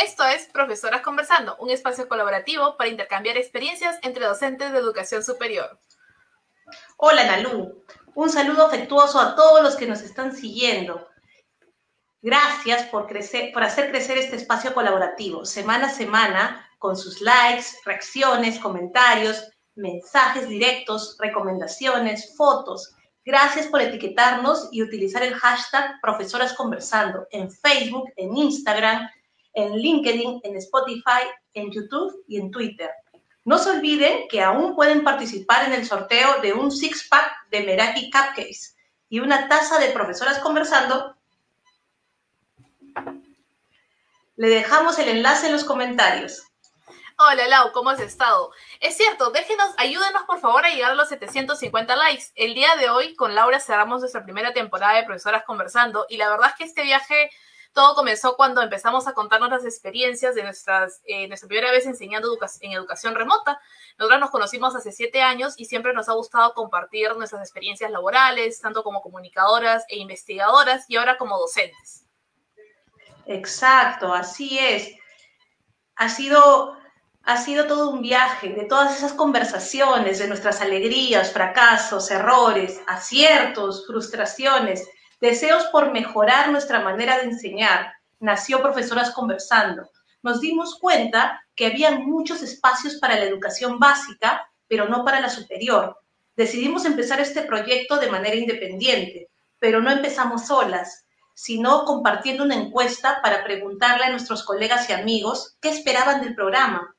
Esto es Profesoras Conversando, un espacio colaborativo para intercambiar experiencias entre docentes de educación superior. Hola Nalú, un saludo afectuoso a todos los que nos están siguiendo. Gracias por, crecer, por hacer crecer este espacio colaborativo semana a semana con sus likes, reacciones, comentarios, mensajes directos, recomendaciones, fotos. Gracias por etiquetarnos y utilizar el hashtag Profesoras Conversando en Facebook, en Instagram, en LinkedIn, en Spotify, en YouTube y en Twitter. No se olviden que aún pueden participar en el sorteo de un six-pack de Meraki Cupcakes y una taza de profesoras conversando. Le dejamos el enlace en los comentarios. Hola Lau, ¿cómo has estado? Es cierto, déjenos, ayúdenos por favor a llegar a los 750 likes. El día de hoy con Laura cerramos nuestra primera temporada de Profesoras Conversando y la verdad es que este viaje todo comenzó cuando empezamos a contarnos las experiencias de nuestras, eh, nuestra primera vez enseñando en educación remota. Nosotras nos conocimos hace siete años y siempre nos ha gustado compartir nuestras experiencias laborales, tanto como comunicadoras e investigadoras y ahora como docentes. Exacto, así es. Ha sido, ha sido todo un viaje de todas esas conversaciones, de nuestras alegrías, fracasos, errores, aciertos, frustraciones deseos por mejorar nuestra manera de enseñar, nació Profesoras Conversando. Nos dimos cuenta que había muchos espacios para la educación básica, pero no para la superior. Decidimos empezar este proyecto de manera independiente, pero no empezamos solas, sino compartiendo una encuesta para preguntarle a nuestros colegas y amigos qué esperaban del programa.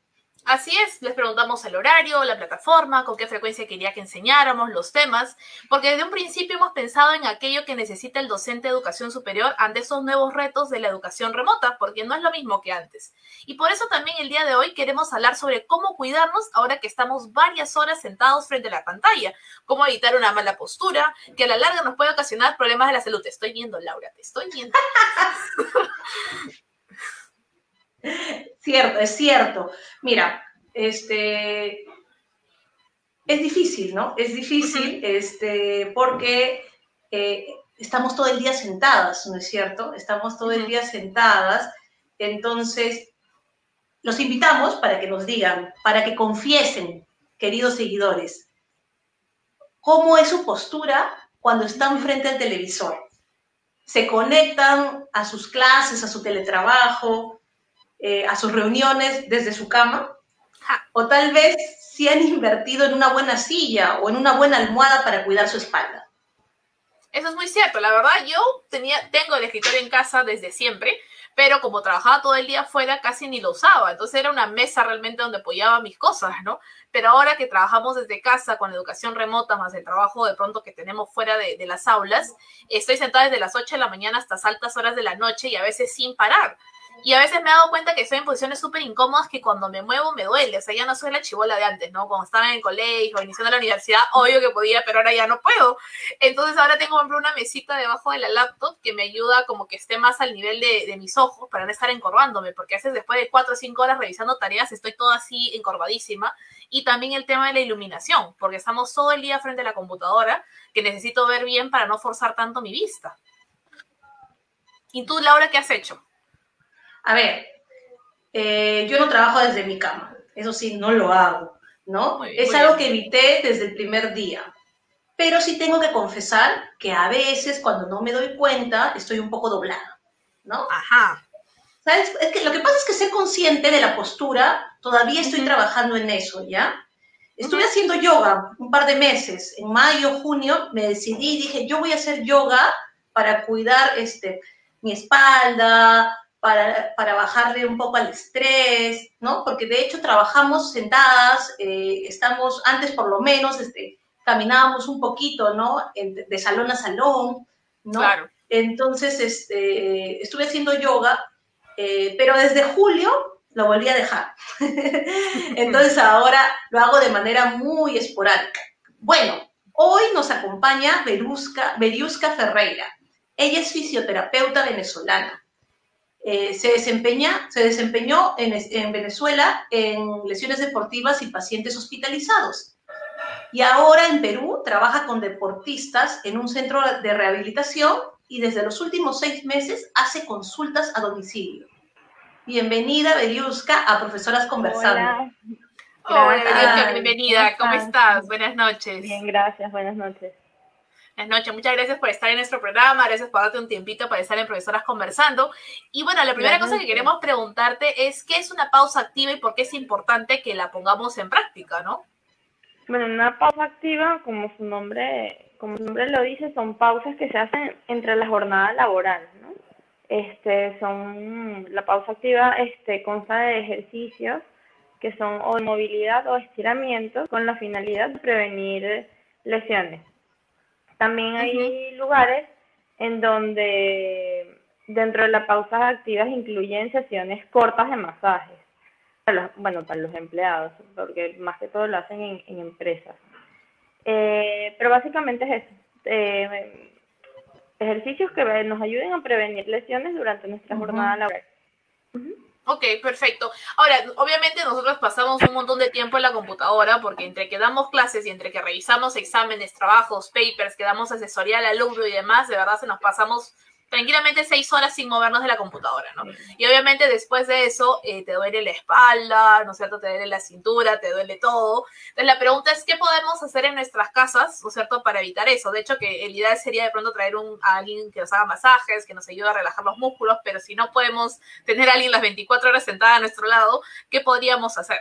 Así es, les preguntamos el horario, la plataforma, con qué frecuencia quería que enseñáramos, los temas, porque desde un principio hemos pensado en aquello que necesita el docente de educación superior ante esos nuevos retos de la educación remota, porque no es lo mismo que antes. Y por eso también el día de hoy queremos hablar sobre cómo cuidarnos ahora que estamos varias horas sentados frente a la pantalla, cómo evitar una mala postura, que a la larga nos puede ocasionar problemas de la salud. Te estoy viendo, Laura, te estoy viendo. Cierto, es cierto. Mira, este, es difícil, ¿no? Es difícil este, porque eh, estamos todo el día sentadas, ¿no es cierto? Estamos todo el día sentadas. Entonces, los invitamos para que nos digan, para que confiesen, queridos seguidores, cómo es su postura cuando están frente al televisor. Se conectan a sus clases, a su teletrabajo, eh, a sus reuniones desde su cama, o tal vez si han invertido en una buena silla o en una buena almohada para cuidar su espalda. Eso es muy cierto, la verdad yo tenía, tengo el escritorio en casa desde siempre, pero como trabajaba todo el día afuera casi ni lo usaba, entonces era una mesa realmente donde apoyaba mis cosas, ¿no? Pero ahora que trabajamos desde casa con educación remota, más el trabajo de pronto que tenemos fuera de, de las aulas, estoy sentada desde las 8 de la mañana hasta altas horas de la noche y a veces sin parar. Y a veces me he dado cuenta que estoy en posiciones súper incómodas que cuando me muevo me duele. O sea, ya no soy la chivola de antes, ¿no? Cuando estaba en el colegio, iniciando la universidad, obvio que podía, pero ahora ya no puedo. Entonces ahora tengo, por ejemplo, una mesita debajo de la laptop que me ayuda como que esté más al nivel de, de mis ojos para no estar encorvándome, porque a veces después de cuatro o cinco horas revisando tareas estoy toda así encorvadísima. Y también el tema de la iluminación, porque estamos todo el día frente a la computadora, que necesito ver bien para no forzar tanto mi vista. ¿Y tú, Laura, qué has hecho? A ver, eh, yo no trabajo desde mi cama, eso sí, no lo hago, ¿no? es algo que evité desde el primer día. Pero sí tengo que confesar que a veces cuando no me doy cuenta estoy un poco doblada, ¿no? Ajá. ¿Sabes? Es que lo que pasa es que ser consciente de la postura, todavía estoy trabajando en eso, ¿ya? Estuve haciendo yoga un par de meses. En mayo, junio, me decidí, dije, yo voy a hacer yoga para cuidar este, mi espalda, para, para, bajarle un poco al estrés, ¿no? Porque de hecho trabajamos sentadas, eh, estamos, antes por lo menos, este, caminábamos un poquito, ¿no? De, salón a salón, ¿no? Claro. Entonces, este, estuve haciendo yoga, eh, pero desde julio lo volví a dejar. Entonces ahora lo hago de manera muy esporádica. Bueno, hoy nos acompaña Berusca Ferreira. Ella es fisioterapeuta venezolana eh, se, desempeña, se desempeñó en, en, Venezuela en lesiones deportivas y pacientes hospitalizados. Y ahora en Perú trabaja con deportistas en un centro de rehabilitación y desde los últimos seis meses hace consultas a domicilio. Bienvenida, Beriuska, a Profesoras Conversando. Hola, Hola bienvenida. ¿Cómo estás? Buenas noches. Bien, gracias. Buenas noches. Buenas noches, muchas gracias por estar en nuestro programa, gracias por darte un tiempito para estar en Profesoras Conversando. Y bueno, la primera cosa que queremos preguntarte es qué es una pausa activa y por qué es importante que la pongamos en práctica, ¿no? Bueno, una pausa activa, como su nombre, como su nombre lo dice, son pausas que se hacen entre la jornada laboral, ¿no? Este, son, la pausa activa este, consta de ejercicios que son o de movilidad o estiramiento con la finalidad de prevenir lesiones. También hay lugares en donde dentro de las pausas activas incluyen sesiones cortas de masajes. bueno, para los empleados, porque más que todo lo hacen en, empresas. Eh, pero básicamente es eso. Eh, ejercicios que nos ayuden a prevenir lesiones durante nuestra jornada laboral. Ok, perfecto. Ahora, obviamente nosotros pasamos un montón de tiempo en la computadora porque entre que damos clases y entre que revisamos exámenes, trabajos, papers, que damos asesoría al alumno y demás, de verdad se nos pasamos tranquilamente seis horas sin movernos de la computadora, ¿no? Y obviamente después de eso eh, te duele la espalda, ¿no es cierto? Te duele la cintura, te duele todo. Entonces la pregunta es, ¿qué podemos hacer en nuestras casas, ¿no es cierto?, para evitar eso. De hecho, que el ideal sería de pronto traer un, a alguien que nos haga masajes, que nos ayude a relajar los músculos, pero si no podemos tener a alguien las 24 horas sentada a nuestro lado, ¿qué podríamos hacer?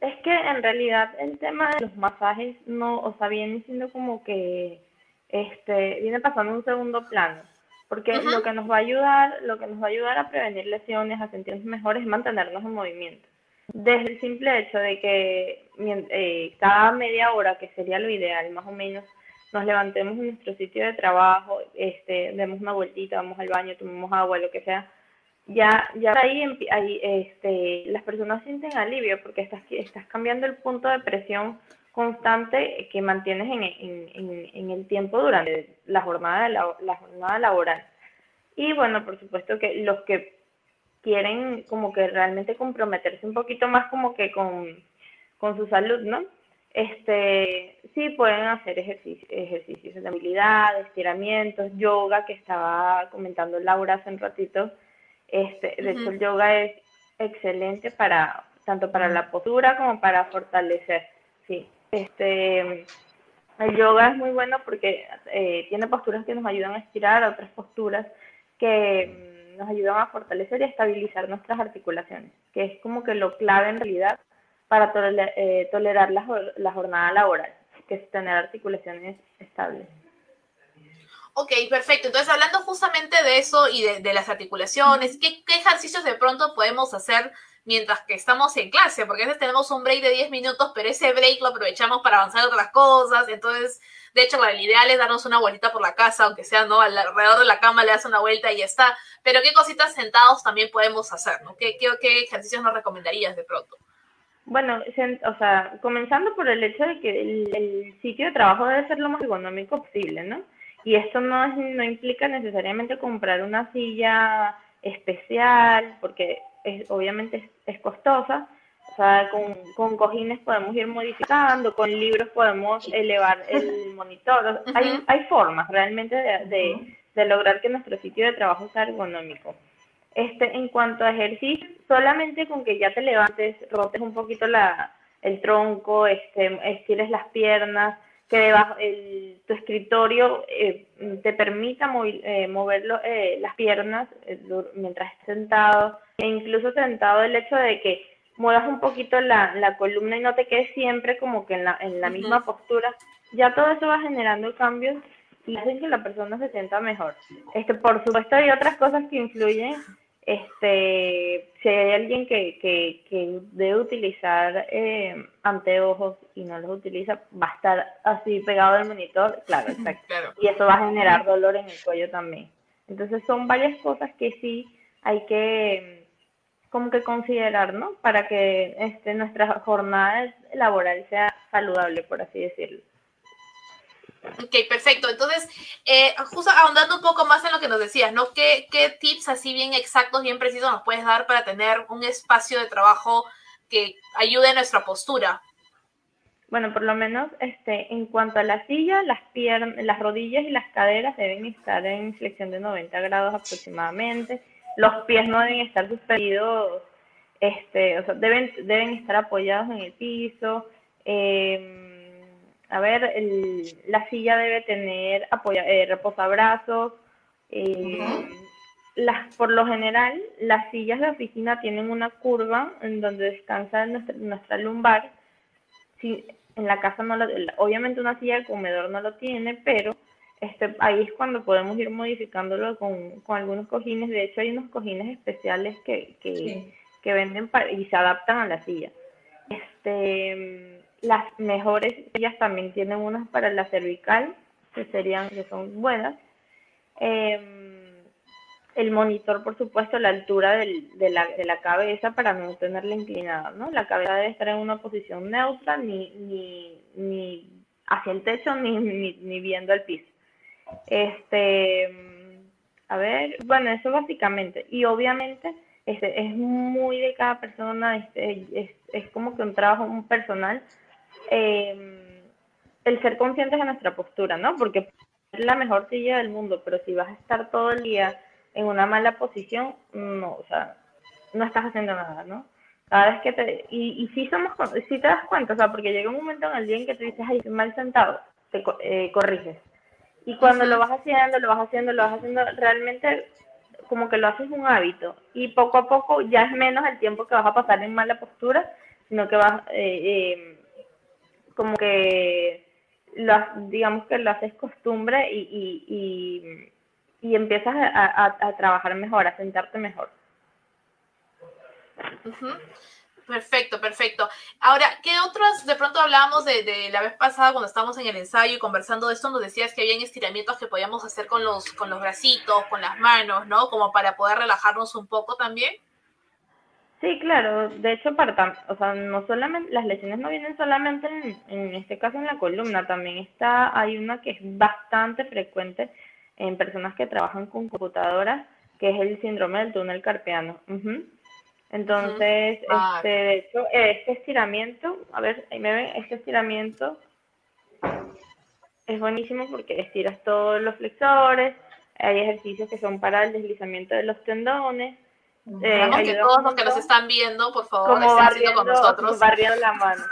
Es que en realidad el tema de los masajes no, o sea, viene siendo como que, este, viene pasando un segundo plano porque lo que nos va a ayudar, lo que nos va a ayudar a prevenir lesiones, a sentirnos mejores, es mantenernos en movimiento. Desde el simple hecho de que eh, cada media hora, que sería lo ideal más o menos, nos levantemos en nuestro sitio de trabajo, este, demos una vueltita, vamos al baño, tomemos agua, lo que sea, ya, ya ahí, ahí este, las personas sienten alivio porque estás, estás cambiando el punto de presión constante que mantienes en, en, en, el tiempo durante la jornada, la, la jornada laboral. Y bueno, por supuesto que los que quieren como que realmente comprometerse un poquito más como que con, con su salud, ¿no? Este, sí pueden hacer ejercicios, ejercicios de movilidad, estiramientos, yoga, que estaba comentando Laura hace un ratito. Este, de hecho, el yoga es excelente para tanto para la postura como para fortalecer, sí. Este, el yoga es muy bueno porque eh, tiene posturas que nos ayudan a estirar, otras posturas que mm, nos ayudan a fortalecer y a estabilizar nuestras articulaciones, que es como que lo clave en realidad para eh, tolerar la, la, jornada laboral, que es tener articulaciones estables. Ok, perfecto. Entonces, hablando justamente de eso y de, las articulaciones, ¿qué, ¿qué, ejercicios de pronto podemos hacer mientras que estamos en clase, porque a veces tenemos un break de 10 minutos, pero ese break lo aprovechamos para avanzar otras cosas, entonces, de hecho, el ideal es darnos una vuelta por la casa, aunque sea, ¿no? Alrededor de la cama le das una vuelta y ya está, pero ¿qué cositas sentados también podemos hacer, ¿no? ¿Qué, qué, ejercicios nos recomendarías de pronto? Bueno, o sea, comenzando por el hecho de que el, sitio de trabajo debe ser lo más ergonómico posible, ¿no? Y esto no, no implica necesariamente comprar una silla especial, porque es, obviamente es, costosa. O sea, con, con, cojines podemos ir modificando, con libros podemos elevar el monitor. hay, hay formas realmente de, de, lograr que nuestro sitio de trabajo sea ergonómico. Este, en cuanto a ejercicio, solamente con que ya te levantes, rotes un poquito la, el tronco, este, estires las piernas, que debajo el, tu escritorio eh, te permita eh, mover eh, las piernas mientras estés sentado, e incluso sentado el hecho de que muevas un poquito la, la columna y no te quedes siempre como que en la, en la misma postura, ya todo eso va generando cambios y hacen que la persona se sienta mejor. Este, por supuesto hay otras cosas que influyen este, si hay alguien que, que, que debe utilizar eh, anteojos y no los utiliza, va a estar así pegado al monitor, claro, exacto. Y eso va a generar dolor en el cuello también. Entonces son varias cosas que sí hay que como que considerar, ¿no? Para que este, nuestra jornada laboral sea saludable, por así decirlo. Ok, perfecto. Entonces, eh, justo ahondando un poco más en lo que nos decías, ¿no? ¿Qué, ¿Qué tips así bien exactos, bien precisos nos puedes dar para tener un espacio de trabajo que ayude a nuestra postura? Bueno, por lo menos este, en cuanto a la silla, las las rodillas y las caderas deben estar en flexión de 90 grados aproximadamente. los pies no deben estar suspendidos, este, o sea, deben, deben estar apoyados en el piso. Em, a ver, el, la silla debe tener apoya, eh, reposabrazos. Eh, las, por lo general, las sillas de oficina tienen una curva en donde descansa nuestra, nuestra lumbar. Si, en la casa no lo, obviamente una silla de comedor no lo tiene, pero este, ahí es cuando podemos ir modificándolo con, con algunos cojines. De hecho, hay unos cojines especiales que, que, que venden y se adaptan a la silla. Este, las mejores sillas también tienen unas para la cervical, que serían, que son buenas. Eh, el monitor, por supuesto, la altura del, de, la, de, la, cabeza para no tenerla inclinada, ¿no? La cabeza debe estar en una posición neutra, ni, ni, ni hacia el techo, ni, ni, viendo el piso. Este, a ver, bueno, eso básicamente. Y obviamente este, es muy de cada persona, este, es, es como que un trabajo un personal. Eh, el ser conscientes de nuestra postura, ¿no? Porque es la mejor silla del mundo, pero si vas a estar todo el día en una mala posición, no, o sea, no estás haciendo nada, ¿no? Cada vez que te, y, y sí somos, sí te das cuenta, o sea, porque llega un momento en el día en que te dices, ay, mal sentado, te eh, corriges. Y cuando lo vas haciendo, lo vas haciendo, lo vas haciendo, realmente como que lo haces un hábito. Y poco a poco ya es menos el tiempo que vas a pasar en mala postura, sino que vas, eh, eh, como que, lo, digamos que lo haces costumbre y, y, y y empiezas a, trabajar mejor, a sentarte mejor. Perfecto, perfecto. Ahora, ¿qué otros, de pronto hablábamos de, la vez pasada cuando estábamos en el ensayo y conversando de esto, nos decías que habían estiramientos que podíamos hacer con los, con los bracitos, con las manos, ¿no? Como para poder relajarnos un poco también. Sí, claro. De hecho, para, o sea, no solamente, las lesiones no vienen solamente en, en este caso en la columna, también está, hay una que es bastante frecuente en personas que trabajan con computadoras, que es el síndrome del túnel carpiano. Entonces, este, de hecho, este estiramiento, a ver, ahí me ven, este estiramiento es buenísimo porque estiras todos los flexores, hay ejercicios que son para el deslizamiento de los tendones. Eh, que todos los que nos están viendo, por favor, como barriendo, con nosotros. barriendo la mano.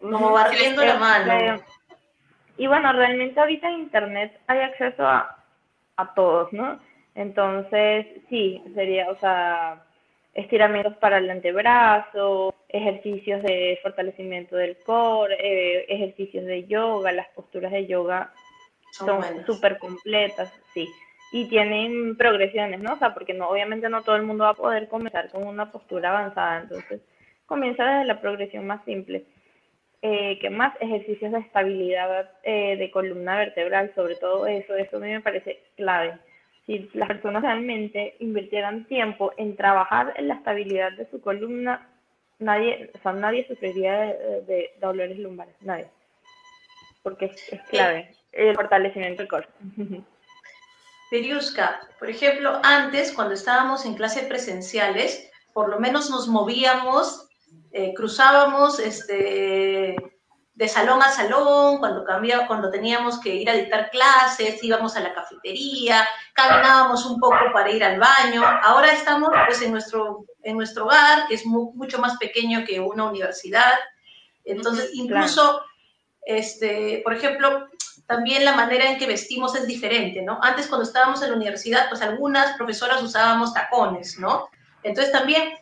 Como barriendo la mano. Este, y bueno, realmente ahorita en Internet hay acceso a a todos, ¿no? Entonces, sí, sería, o sea, estiramientos para el antebrazo, ejercicios de fortalecimiento del core, eh, ejercicios de yoga, las posturas de yoga son súper completas, sí. Y tienen progresiones, ¿no? O sea, porque no, obviamente no todo el mundo va a poder comenzar con una postura avanzada, entonces comienza desde la progresión más simple. Eh, ¿Qué más? Ejercicios de estabilidad eh, de columna vertebral, sobre todo eso, eso a mí me parece clave. Si las personas realmente invirtieran tiempo en trabajar en la estabilidad de su columna, nadie, o sea, nadie sufriría de, dolores lumbares, nadie. Porque es, clave el fortalecimiento del cuerpo. Periusca, por ejemplo, antes, cuando estábamos en clases presenciales, por lo menos nos movíamos eh, cruzábamos este, de salón a salón, cuando, cambiaba, cuando teníamos que ir a dictar clases, íbamos a la cafetería, caminábamos un poco para ir al baño. Ahora estamos pues, en, nuestro, en nuestro hogar, que es mucho más pequeño que una universidad. Entonces, incluso, este, por ejemplo, también la manera en que vestimos es diferente, ¿no? Antes cuando estábamos en la universidad, pues algunas profesoras usábamos tacones, ¿no? Entonces también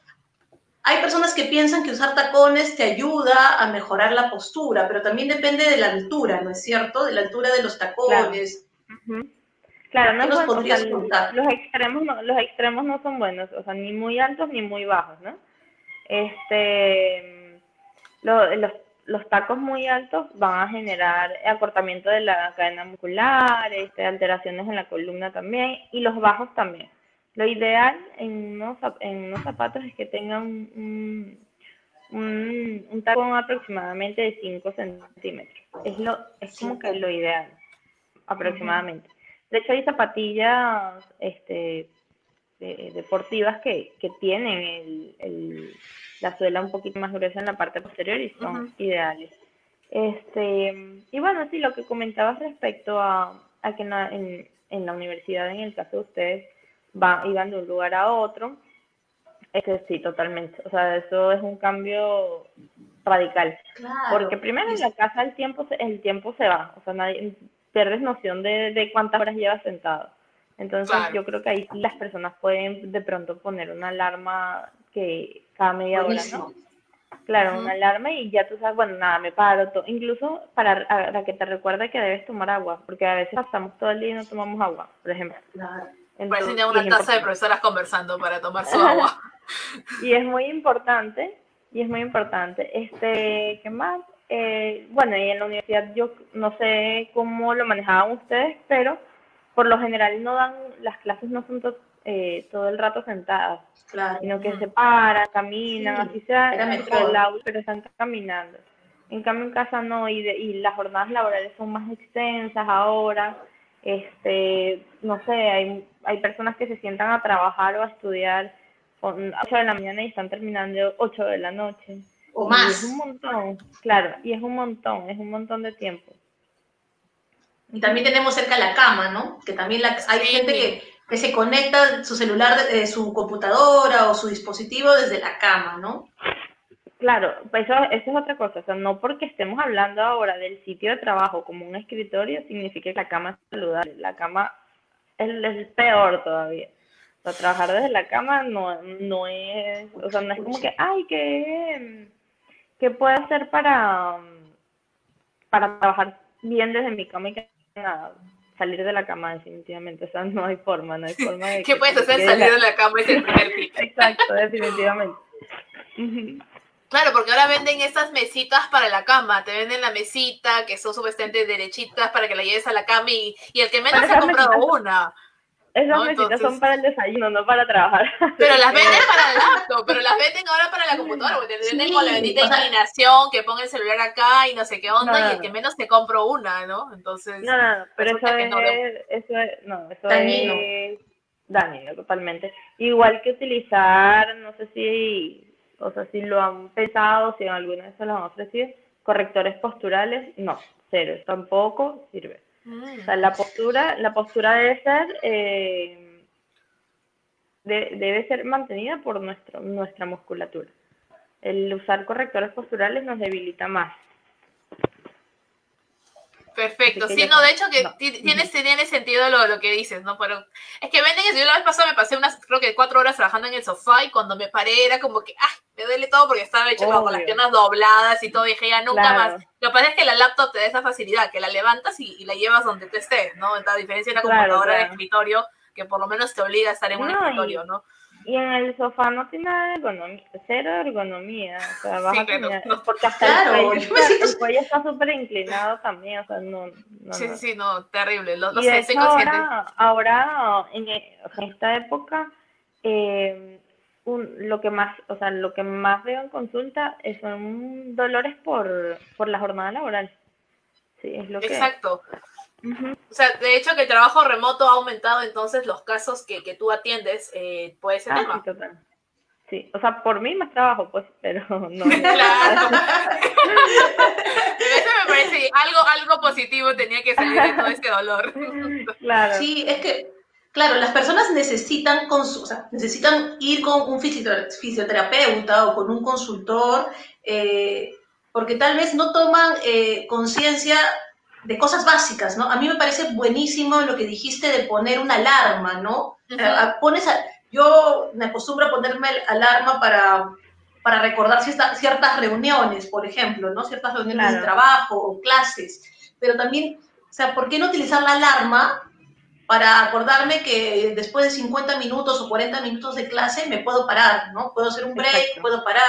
hay personas que piensan que usar tacones te ayuda a mejorar la postura, pero también depende de la altura, ¿no es cierto? De la altura de los tacones. Claro, no los, los extremos no, los extremos no son buenos, o sea, ni muy altos ni muy bajos, ¿no? Este, los, los tacos muy altos van a generar acortamiento de la cadena muscular, este, alteraciones en la columna también, y los bajos también. Lo ideal en unos, en unos zapatos es que tengan un, un, un tacón aproximadamente de 5 centímetros. Es, lo, es como que lo ideal, aproximadamente. De hecho, hay zapatillas este, deportivas que, que tienen el, el, la suela un poquito más gruesa en la parte posterior y son ideales. Este, y bueno, sí, lo que comentabas respecto a, a que en, en, en la universidad, en el caso de ustedes, va, iban de un lugar a otro. Este, sí, totalmente. O sea, eso es un cambio radical. Porque primero en la casa el tiempo, el tiempo se va. O sea, nadie, pierdes noción de, de cuántas horas llevas sentado. Entonces yo creo que ahí las personas pueden de pronto poner una alarma que cada media hora, ¿no? Claro, una alarma y ya tú sabes, bueno, nada, me paro, todo. incluso para, para, que te recuerde que debes tomar agua, porque a veces pasamos todo el día y no tomamos agua, por ejemplo. Claro. Entonces, una taza de profesoras conversando para tomar su agua. y es muy importante, y es muy importante. Este, ¿qué más? Eh, bueno, y en la universidad yo no sé cómo lo manejaban ustedes, pero por lo general no dan, las clases no son eh, todo el rato sentadas, sino que se paran, caminan, así sea dentro del aula, pero están caminando. En cambio en casa no, y, y las jornadas laborales son más extensas ahora, este, no sé, hay, hay personas que se sientan a trabajar o a estudiar a 8 de la mañana y están terminando 8 de la noche. O más. es un montón, claro, y es un montón, es un montón de tiempo. Y también tenemos cerca la cama, ¿no? Que también la, hay gente que, que, se conecta su celular, de, su computadora o su dispositivo desde la cama, ¿no? Claro, pues eso, eso, es otra cosa. O sea, no porque estemos hablando ahora del sitio de trabajo como un escritorio, significa que la cama es saludable. La cama es, es peor todavía trabajar desde la cama no, no es, o sea, no es como que, ay, ¿qué, qué puedo hacer para, para trabajar bien desde mi cama y que nada, salir de la cama definitivamente, o sea, no hay forma, no hay forma de... ¿Qué puedes hacer salir de la cama es el primer Exacto, definitivamente. Claro, porque ahora venden estas mesitas para la cama, te venden la mesita que son supuestamente derechitas para que la lleves a la cama y, y el que menos se ha comprado una. Esas mesitas son para el desayuno, no para trabajar. Pero las venden para el laptop, pero las venden ahora para la computadora, porque te venden con la bendita inclinación, que ponga el celular acá y no sé qué onda, y el que menos te compro una, ¿no? Entonces. No, no, pero eso es, eso es, no, eso es dañino totalmente. Igual que utilizar, no sé si, o sea, si lo han pensado, si en alguna vez se lo han ofrecido, correctores posturales, no, cero, tampoco sirve. O sea, la postura, la postura debe ser, eh, debe ser mantenida por nuestro, nuestra musculatura. El usar correctores posturales nos debilita más. Perfecto, sí, no, de hecho que tiene, tiene sentido lo, lo que dices, ¿no? Pero es que venden eso, yo la vez pasada me pasé unas, creo que cuatro horas trabajando en el sofá y cuando me paré era como que, ¡ah! Me duele todo porque estaba hecho con las piernas dobladas y todo, dije ya nunca más. Lo que pasa es que la laptop te da esa facilidad, que la levantas y, la llevas donde tú estés, ¿no? A diferencia de una computadora de escritorio, que por lo menos te obliga a estar en un escritorio, ¿no? Y en el sofá no tiene nada de ergonomía, cero ergonomía. O sea, vas a tener, porque hasta el, cuello, está súper inclinado también, o sea, no. no sí, sí, no, terrible. Los, y ahora, ahora, en, esta época, eh, un, lo que más, o sea, lo que más veo en consulta son dolores por, por la jornada laboral. Sí, es lo que. Exacto. O sea, de hecho que el trabajo remoto ha aumentado entonces los casos que, que tú atiendes eh, puede ser ah, Sí, total. Sí, o sea, por mí más trabajo, pues, pero no. claro. Eso me parece algo, algo positivo tenía que salir de todo este dolor. claro. Sí, es que, claro, las personas necesitan, con o sea, necesitan ir con un fisioterapeuta o con un consultor, eh, porque tal vez no toman eh, conciencia de cosas básicas, ¿no? A mí me parece buenísimo lo que dijiste de poner una alarma, ¿no? pones yo me acostumbro a ponerme alarma para, para recordar ciertas reuniones, por ejemplo, ¿no? Ciertas reuniones de trabajo o clases, pero también, o sea, ¿por qué no utilizar la alarma para acordarme que después de 50 minutos o 40 minutos de clase me puedo parar, ¿no? Puedo hacer un break, puedo parar,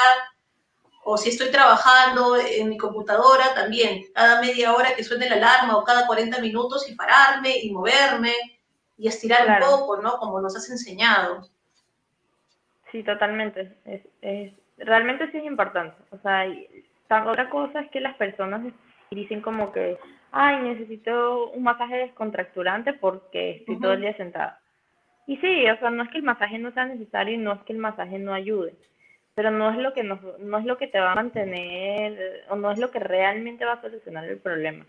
o si estoy trabajando en mi computadora también, cada media hora que suene la alarma o cada 40 minutos y pararme y moverme y estirar un poco, ¿no? Como nos has enseñado. Sí, totalmente. Es, realmente sí es importante. O sea, otra cosa es que las personas dicen como que, ay, necesito un masaje descontracturante porque estoy todo el día sentada. Y sí, o sea, no es que el masaje no sea necesario y no es que el masaje no ayude pero no es lo que no es lo que te va a mantener o no es lo que realmente va a solucionar el problema.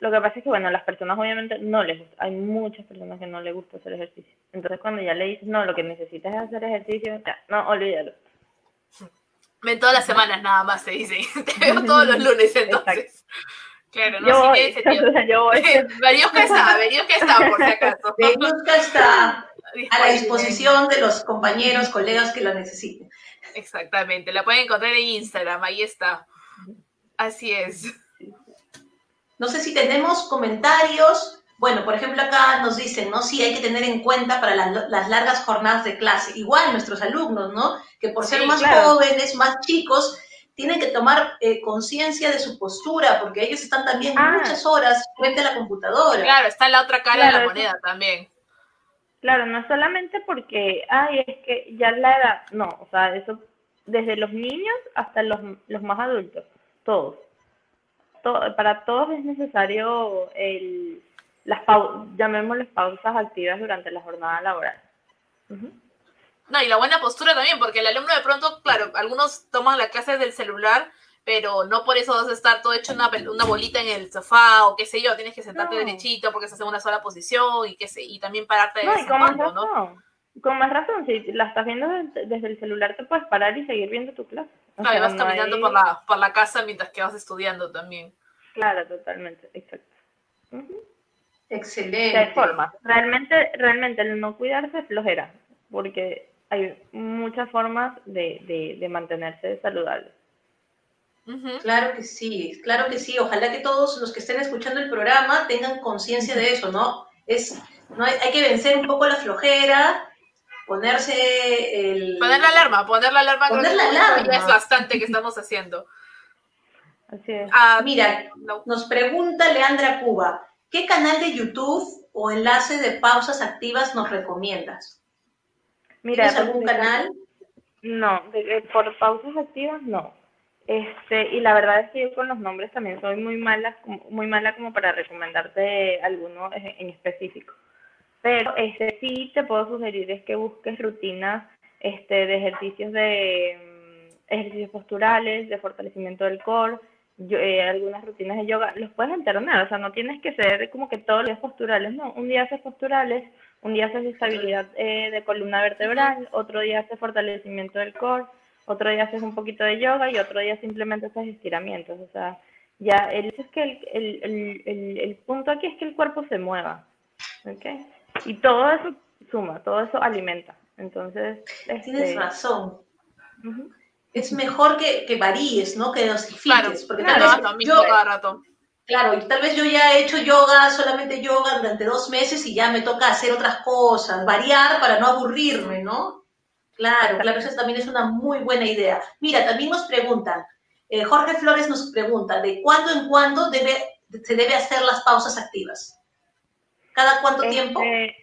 Lo que pasa es que, bueno, a las personas obviamente no les gusta. Hay muchas personas que no les gusta hacer ejercicio. Entonces, cuando ya le dices, no, lo que necesitas es hacer ejercicio, ya, no, olvídalo. Ven todas las semanas nada más, se dice. Te veo todos los lunes entonces. Claro, no yo sé voy, yo voy. Mariusca está, Mariusca está, por si acaso. Mariusca está a la disposición de los compañeros, colegas que la necesiten. Exactamente, la pueden encontrar en Instagram, ahí está. Así es. No sé si tenemos comentarios. Bueno, por ejemplo, acá nos dicen, ¿no? Sí, hay que tener en cuenta para las, las largas jornadas de clase. Igual nuestros alumnos, ¿no? Que por ser Sí, más claro. jóvenes, más chicos, tienen que tomar eh, conciencia de su postura, porque ellos están también Ah. muchas horas frente a la computadora. Claro, está la otra cara de la moneda también. Claro, no solamente porque, ay, es que ya la edad, no, o sea, eso desde los niños hasta los, los más adultos, todos. To- para todos es necesario el, las pau llamémosles pausas activas durante la jornada laboral. No, y la buena postura también, porque el alumno de pronto, claro, algunos toman la clase del celular, pero no por eso vas a estar todo hecho una, una bolita en el sofá o qué sé yo, tienes que sentarte No. derechito porque estás en una sola posición y qué sé, y también pararte de No, vez y en con cuando, ¿no? razón. Con más razón, si la estás viendo desde, desde el celular te puedes parar y seguir viendo tu clase. O Claro, sea, vas no caminando hay- por la, por la casa mientras que vas estudiando también. Claro, totalmente, exacto. Ujú. Excelente. De formas. Realmente, realmente el no cuidarse es flojera, porque hay muchas formas de, de, de mantenerse saludable. Claro que sí, claro que sí. Ojalá que todos los que estén escuchando el programa tengan conciencia de eso, ¿no? Es, no hay, hay que vencer un poco la flojera, ponerse el... Poner la alarma, poner la alarma Poner que la alarma. es bastante que estamos haciendo. Así es. Ah, Mira, no. nos pregunta Leandra Cuba, ¿qué canal de YouTube o enlace de pausas activas nos recomiendas? Mira, ¿Tienes algún de- canal? No, de- de- por pausas activas no. Este, y la verdad es que yo con los nombres también soy muy mala, muy mala como para recomendarte alguno en en específico. Pero este sí te puedo sugerir es que busques rutinas este de ejercicios de mm, ejercicios posturales, de fortalecimiento del core, yo- eh, algunas rutinas de yoga, los puedes alternar, o sea, no tienes que ser como que todos los días posturales, no, un día haces posturales, un día haces estabilidad eh, de columna vertebral, otro día haces fortalecimiento del core, otro día haces un poquito de yoga y otro día simplemente haces estiramientos, o sea, ya el es que el, el, el, el, el punto aquí es que el cuerpo se mueva, ¿ok? Y todo eso suma, todo eso alimenta, entonces, Tienes este, razón. ujú. Es mejor que, que varíes, ¿no? Que dosifiques. Claro, porque claro, tal vez yo, cada rato. Claro, y tal vez yo ya he hecho yoga, solamente yoga durante dos meses y ya me toca hacer otras cosas, variar para no aburrirme, ¿no? Claro, claro, esa también es una muy buena idea. Mira, también nos preguntan, eh, Jorge Flores nos pregunta, ¿de cuándo en cuándo debe, se debe hacer las pausas activas? ¿Cada cuánto tiempo? Este,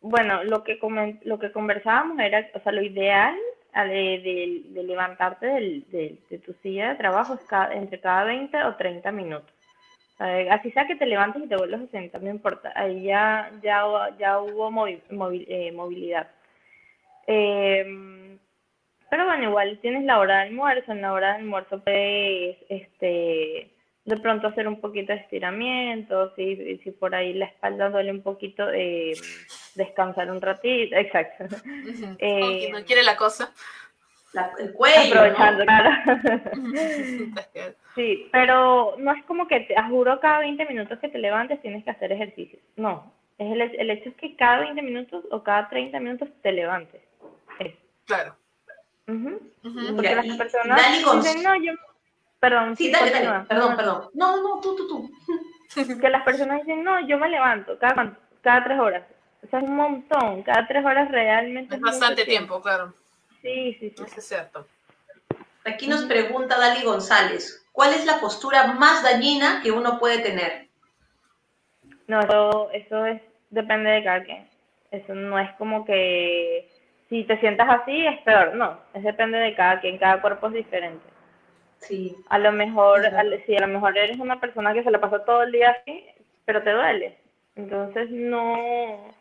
Bueno, lo que lo que conversábamos era, o sea, lo ideal de, de- de levantarte del- de, de tu silla de trabajo es cada- entre cada 20 o 30 minutos. Eh, así sea que te levantes y te vuelvas a sentar, no importa. Ahí ya, ya, ya hubo movi- movi- eh, movilidad. Em, pero bueno, igual tienes la hora de almuerzo. En la hora de almuerzo puedes este, de pronto hacer un poquito de estiramiento. Si, si por ahí la espalda duele un poquito, eh, descansar un ratito. Exacto. Eh, quien no quiere la cosa. La- el cuello, ¿no? Aprovechando, claro. Sí, pero no es como que te juro cada 20 minutos que te levantes tienes que hacer ejercicio. No, es el, el hecho es que cada 20 minutos o cada 30 minutos te levantes. Claro. Porque Mira, las personas Dali con- dicen, no, yo... Perdón, Sí, dale, dale, perdón, perdón. No, no, no, tú, tú, tú. Que las personas dicen, no, yo me levanto cada, cada tres horas. O sea, es un montón. Cada tres horas realmente Es bastante tiempo, claro. Sí, sí, sí. Eso es cierto. Aquí nos pregunta Dali González, ¿cuál es la postura más dañina que uno puede tener? No, eso, eso es, depende de cada quien. Eso no es como que si te sientas así es peor. No, es depende de cada quien. Cada cuerpo es diferente. Sí, A lo mejor, al- a lo mejor eres una persona que se la pasa todo el día así, pero te duele. Entonces no,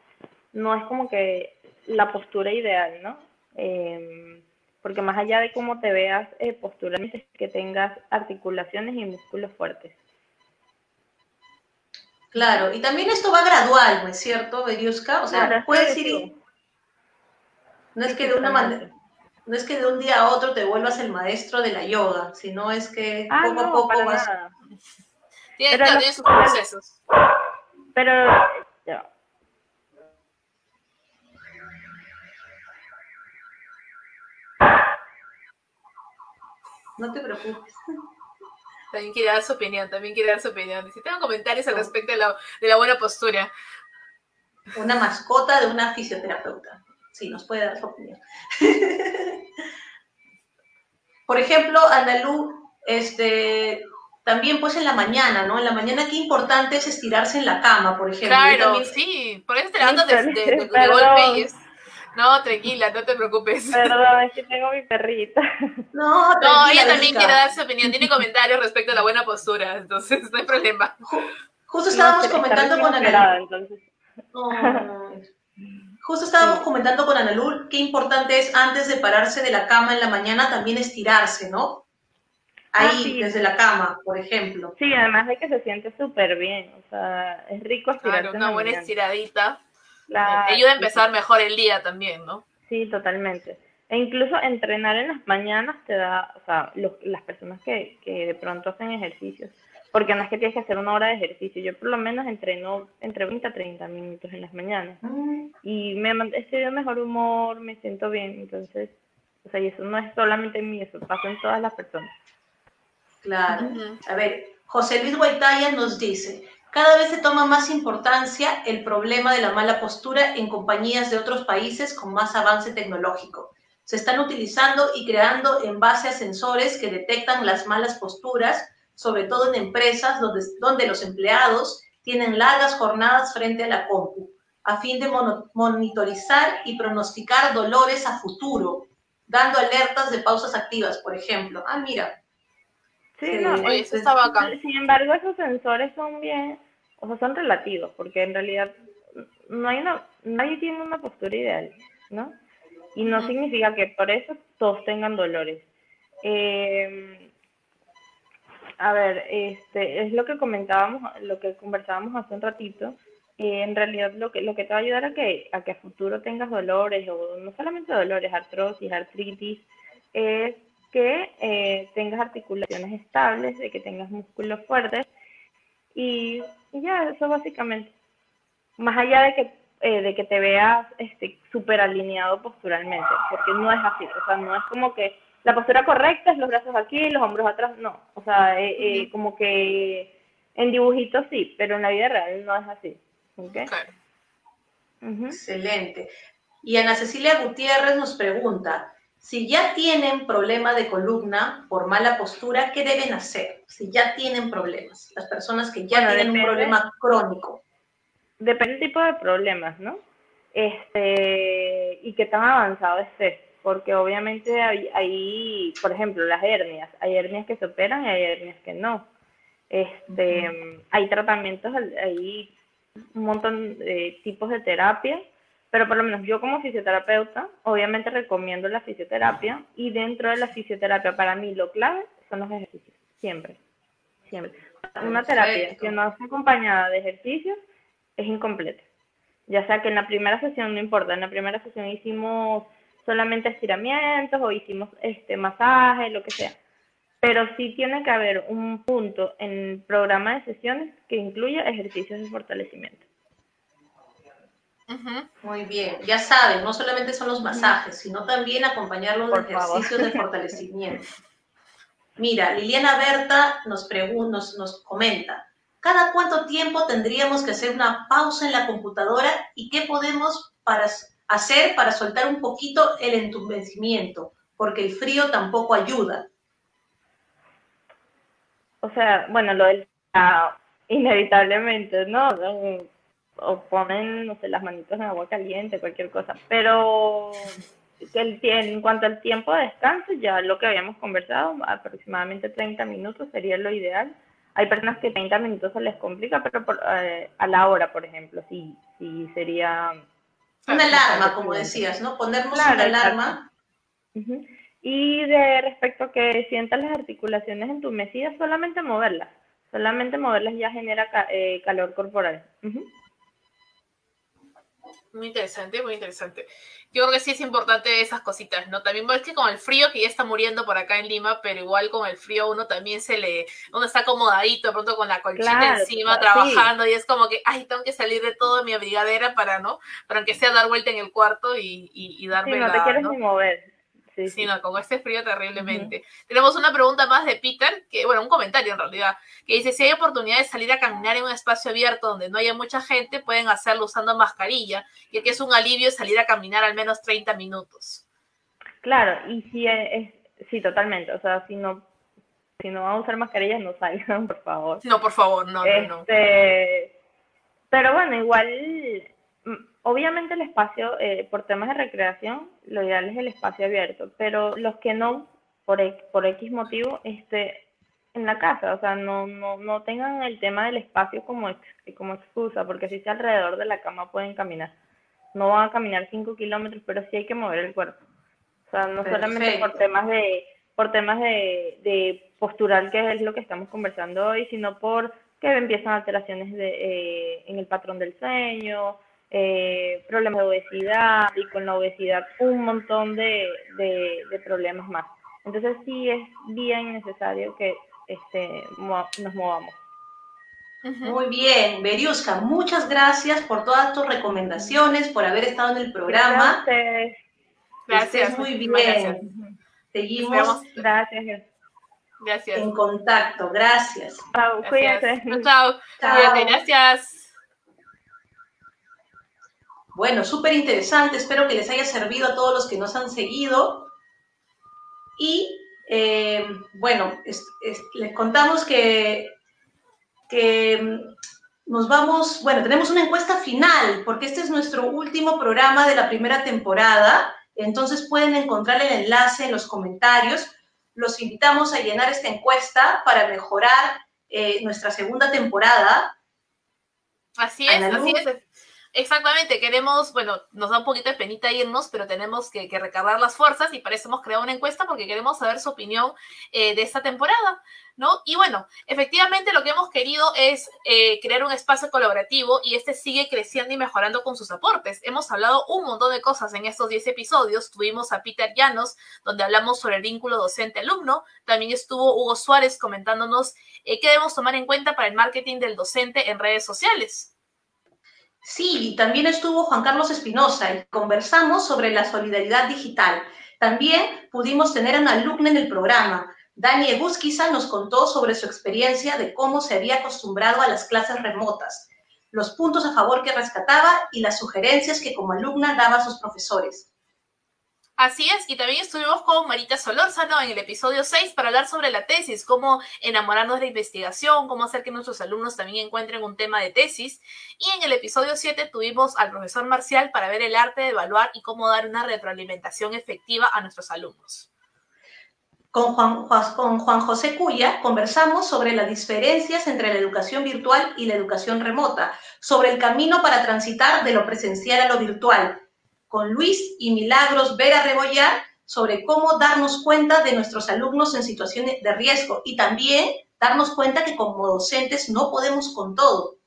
no es como que la postura ideal, ¿no? Em, porque más allá de cómo te veas eh, posturalmente, es que tengas articulaciones y músculos fuertes. Claro, y también esto va gradual, ¿no es cierto, Beriuska? O sea, Claro, puedes ir... No es que de una manera... No es que de un día a otro te vuelvas el maestro de la yoga, sino es que Ah, poco a no, poco para vas... nada. Tiene, Pero los sus procesos. Pero, ya. No te preocupes. También quiere dar su opinión, también quiere dar su opinión. Si tengo comentarios al respecto de la, de la buena postura. Una mascota de una fisioterapeuta. Sí, nos puede dar su opinión. Por ejemplo, Analú, este, también pues en la mañana, ¿no? En la mañana qué importante es estirarse en la cama, por ejemplo. Claro, también- sí, por eso te levantas de, de, de- de Perdón. golpe y es... No, tranquila, no te preocupes. Perdón, es que tengo mi perrita. No, No, ella también quiere dar su opinión, tiene comentarios respecto a la buena postura, entonces no hay problema. Justo estábamos No, comentando con Analú. entonces. Ay. Justo estábamos comentando con Analul qué importante es antes de pararse de la cama en la mañana también estirarse, ¿no? Ahí, Ah, sí. desde la cama, por ejemplo. Sí, además de que se siente súper bien. O sea, es rico estirarse. Claro, una buena mañana. estiradita. Ayuda a sí, empezar mejor el día también, ¿no? Sí, totalmente. E incluso entrenar en las mañanas te da, o sea, los- las personas que, que de pronto hacen ejercicios, porque no es que tienes que hacer una hora de ejercicio, yo por lo menos entreno entre 20 a 30 minutos en las mañanas Mm, y me estoy de mejor humor, me siento bien, entonces, o sea, y eso no es solamente en mí, eso pasa en todas las personas. Claro. A ver, José Luis Guaitaya nos dice, cada vez se toma más importancia el problema de la mala postura en compañías de otros países con más avance tecnológico. Se están utilizando y creando en base a sensores que detectan las malas posturas, sobre todo en empresas donde, donde los empleados tienen largas jornadas frente a la compu, a fin de mono- monitorizar y pronosticar dolores a futuro, dando alertas de pausas activas, por ejemplo. Ah, mira, Sí, Sí, no, eso está bacán. Sin embargo, esos sensores son bien, o sea, son relativos, porque en realidad no hay una, nadie tiene una postura ideal, ¿no? Y no significa que por eso todos tengan dolores. Eh, a ver, este, es lo que comentábamos, lo que conversábamos hace un ratito. eh, en realidad, lo que, lo que te va a ayudar a que, a que a futuro tengas dolores, o no solamente dolores, artrosis, artritis, es que eh, tengas articulaciones estables, de que tengas músculos fuertes y, ya, eso básicamente. Más allá de que, eh, de que te veas este, súper alineado posturalmente, porque no es así, o sea, no es como que la postura correcta es los brazos aquí, los hombros atrás, no, o sea, eh, eh, como que en dibujitos sí, pero en la vida real no es así. ¿ok? Claro. Excelente. Y Ana Cecilia Gutiérrez nos pregunta, si ya tienen problema de columna por mala postura, ¿qué deben hacer? Si ya tienen problemas, las personas que ya Bueno, tienen un problema crónico. Depende del tipo de problemas, ¿no? Este, y qué tan avanzado esté, porque obviamente hay, hay, por ejemplo, las hernias, hay hernias que se operan y hay hernias que no. Este, hay tratamientos, hay un montón de tipos de terapia, pero por lo menos yo como fisioterapeuta, obviamente recomiendo la fisioterapia y dentro de la fisioterapia para mí lo clave son los ejercicios, siempre, siempre. Una terapia que no está acompañada de ejercicios es incompleta. Ya sea que en la primera sesión, no importa, en la primera sesión hicimos solamente estiramientos o hicimos este masaje, lo que sea. Pero sí tiene que haber un punto en el programa de sesiones que incluya ejercicios de fortalecimiento. Ujú. Muy bien, ya saben, no solamente son los masajes, sino también acompañarlos de Por favor. ejercicios de fortalecimiento. Mira, Liliana Berta nos, nos, nos comenta, ¿cada cuánto tiempo tendríamos que hacer una pausa en la computadora y qué podemos para, hacer para soltar un poquito el entumecimiento? Porque el frío tampoco ayuda. O sea, bueno, lo del inevitablemente, ¿no? O- ponen, no sé, las manitas en agua caliente, cualquier cosa. Pero el, en cuanto al tiempo de descanso, ya lo que habíamos conversado, aproximadamente 30 minutos sería lo ideal. Hay personas que 30 minutos se les complica, pero por, eh, a la hora, por ejemplo, sí, sí sería... Una alarma, como decías, ¿no? Ponernos Claro, una alarma. Y de respecto a que sientas las articulaciones entumecidas, solamente moverlas. Solamente moverlas ya genera eh, calor corporal. Muy interesante, muy interesante. Yo creo que sí es importante esas cositas, ¿no? También es que con el frío que ya está muriendo por acá en Lima, pero igual con el frío uno también se le, uno está acomodadito, de pronto con la colchita encima, trabajando, y es como que, ay, tengo que salir de todo mi abrigadera para, ¿no? Para aunque sea dar vuelta en el cuarto y, y, y darme sí, no te quieres ni mover. Sí, sí, no, con este frío terriblemente. Tenemos una pregunta más de Peter, que, bueno, un comentario en realidad, que dice, si hay oportunidad de salir a caminar en un espacio abierto donde no haya mucha gente, pueden hacerlo usando mascarilla, y que es un alivio salir a caminar al menos 30 minutos. Claro, y si es, sí, totalmente, o sea, si no, si no van a usar mascarillas, no salgan, por favor. No, por favor, no, no, no. Este, pero bueno, igual Obviamente el espacio, eh, por temas de recreación, lo ideal es el espacio abierto, pero los que no, por, por X motivo, este, en la casa, o sea, no, no, no tengan el tema del espacio como, como excusa, porque si está alrededor de la cama pueden caminar. No van a caminar 5 kilómetros, pero sí hay que mover el cuerpo. O sea, no solamente por temas de por temas de, de postural, que es lo que estamos conversando hoy, sino por que empiezan alteraciones de, eh, en el patrón del sueño, eh, problemas de obesidad y con la obesidad un montón de, de, problemas más. Entonces sí es bien necesario que este, nos movamos. Muy bien, Beriuska, muchas gracias por todas tus recomendaciones, por haber estado en el programa. Gracias. muy bien. Seguimos. Gracias. Gracias. En contacto, gracias. Chao, cuídate. Chao, Cuídate, gracias. Bueno, súper interesante, espero que les haya servido a todos los que nos han seguido. Y eh, bueno, les contamos que, que mm, nos vamos, bueno, tenemos una encuesta final, porque este es nuestro último programa de la primera temporada, entonces pueden encontrar el enlace en los comentarios. Los invitamos a llenar esta encuesta para mejorar eh, nuestra segunda temporada. Así es, así es. Exactamente, queremos, bueno, nos da un poquito de penita irnos, pero tenemos que, recargar las fuerzas y para eso hemos creado una encuesta porque queremos saber su opinión eh, de esta temporada, ¿no? Y bueno, efectivamente lo que hemos querido es eh, crear un espacio colaborativo y este sigue creciendo y mejorando con sus aportes. Hemos hablado un montón de cosas en estos 10 episodios. Tuvimos a Peter Llanos, donde hablamos sobre el vínculo docente-alumno. También estuvo Hugo Suárez comentándonos eh, qué debemos tomar en cuenta para el marketing del docente en redes sociales. Sí, también estuvo Juan Carlos Espinosa y conversamos sobre la solidaridad digital. También pudimos tener a una alumna en el programa. Dani Egusquiza nos contó sobre su experiencia de cómo se había acostumbrado a las clases remotas, los puntos a favor que rescataba y las sugerencias que como alumna daba a sus profesores. Así es, y también estuvimos con Marita Solórzano en el episodio 6 para hablar sobre la tesis, cómo enamorarnos de la investigación, cómo hacer que nuestros alumnos también encuentren un tema de tesis. Y en el episodio 7 tuvimos al profesor Marcial para ver el arte de evaluar y cómo dar una retroalimentación efectiva a nuestros alumnos. Con Juan, con Juan José Cuya conversamos sobre las diferencias entre la educación virtual y la educación remota, sobre el camino para transitar de lo presencial a lo virtual con Luis y Milagros Vera Rebollar sobre cómo darnos cuenta de nuestros alumnos en situaciones de riesgo y también darnos cuenta que como docentes no podemos con todo.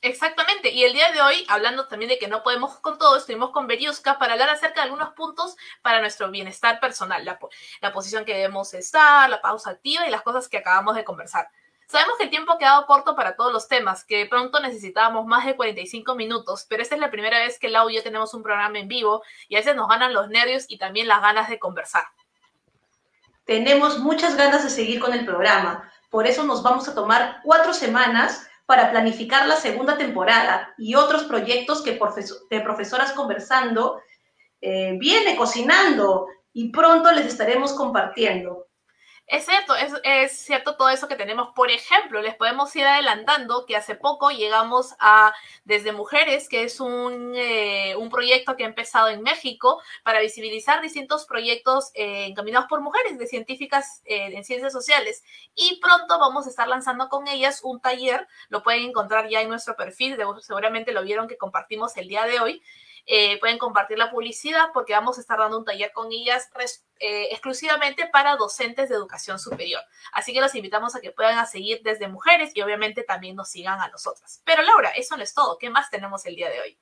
Exactamente, y el día de hoy, hablando también de que no podemos con todo, estuvimos con Beriuska para hablar acerca de algunos puntos para nuestro bienestar personal, la, la posición que debemos estar, la pausa activa y las cosas que acabamos de conversar. Sabemos que el tiempo ha quedado corto para todos los temas, que de pronto necesitábamos más de 45 minutos, pero esta es la primera vez que Lau y yo tenemos un programa en vivo y a veces nos ganan los nervios y también las ganas de conversar. Tenemos muchas ganas de seguir con el programa, por eso nos vamos a tomar cuatro semanas para planificar la segunda temporada y otros proyectos que de profesoras conversando eh, viene cocinando y pronto les estaremos compartiendo. Es cierto, es, cierto todo eso que tenemos. Por ejemplo, les podemos ir adelantando que hace poco llegamos a Desde Mujeres, que es un, eh, un proyecto que ha empezado en México para visibilizar distintos proyectos eh, encaminados por mujeres de científicas eh, en ciencias sociales. Y pronto vamos a estar lanzando con ellas un taller, lo pueden encontrar ya en nuestro perfil, seguramente lo vieron que compartimos el día de hoy, eh, pueden compartir la publicidad porque vamos a estar dando un taller con ellas eh, exclusivamente para docentes de educación superior. Así que los invitamos a que puedan seguir desde mujeres y obviamente también nos sigan a nosotras. Pero Laura, eso no es todo. ¿Qué más tenemos el día de hoy?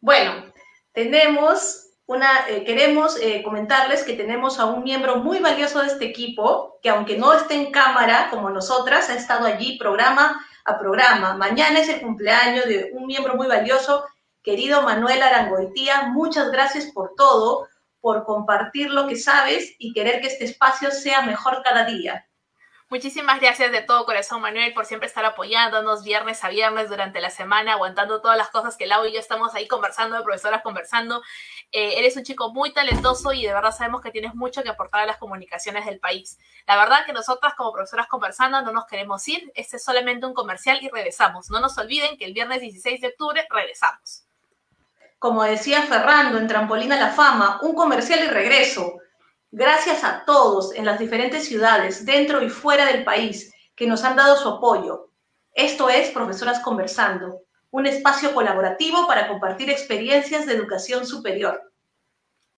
Bueno, tenemos una, eh, queremos comentarles que tenemos a un miembro muy valioso de este equipo, que aunque no esté en cámara como nosotras, ha estado allí programa a programa. Mañana es el cumpleaños de un miembro muy valioso, querido Manuel Arangoitía. Muchas gracias por todo, por compartir lo que sabes y querer que este espacio sea mejor cada día. Muchísimas gracias de todo corazón, Manuel, por siempre estar apoyándonos viernes a viernes durante la semana, aguantando todas las cosas que Lau y yo estamos ahí conversando, de profesoras conversando. Eh, eres un chico muy talentoso y de verdad sabemos que tienes mucho que aportar a las comunicaciones del país. La verdad que nosotras como profesoras conversando no nos queremos ir, este es solamente un comercial y regresamos. No nos olviden que el viernes 16 de octubre regresamos. Como decía Ferrando en Trampolina la Fama, un comercial y regreso. Gracias a todos en las diferentes ciudades, dentro y fuera del país, que nos han dado su apoyo. Esto es Profesoras Conversando, un espacio colaborativo para compartir experiencias de educación superior.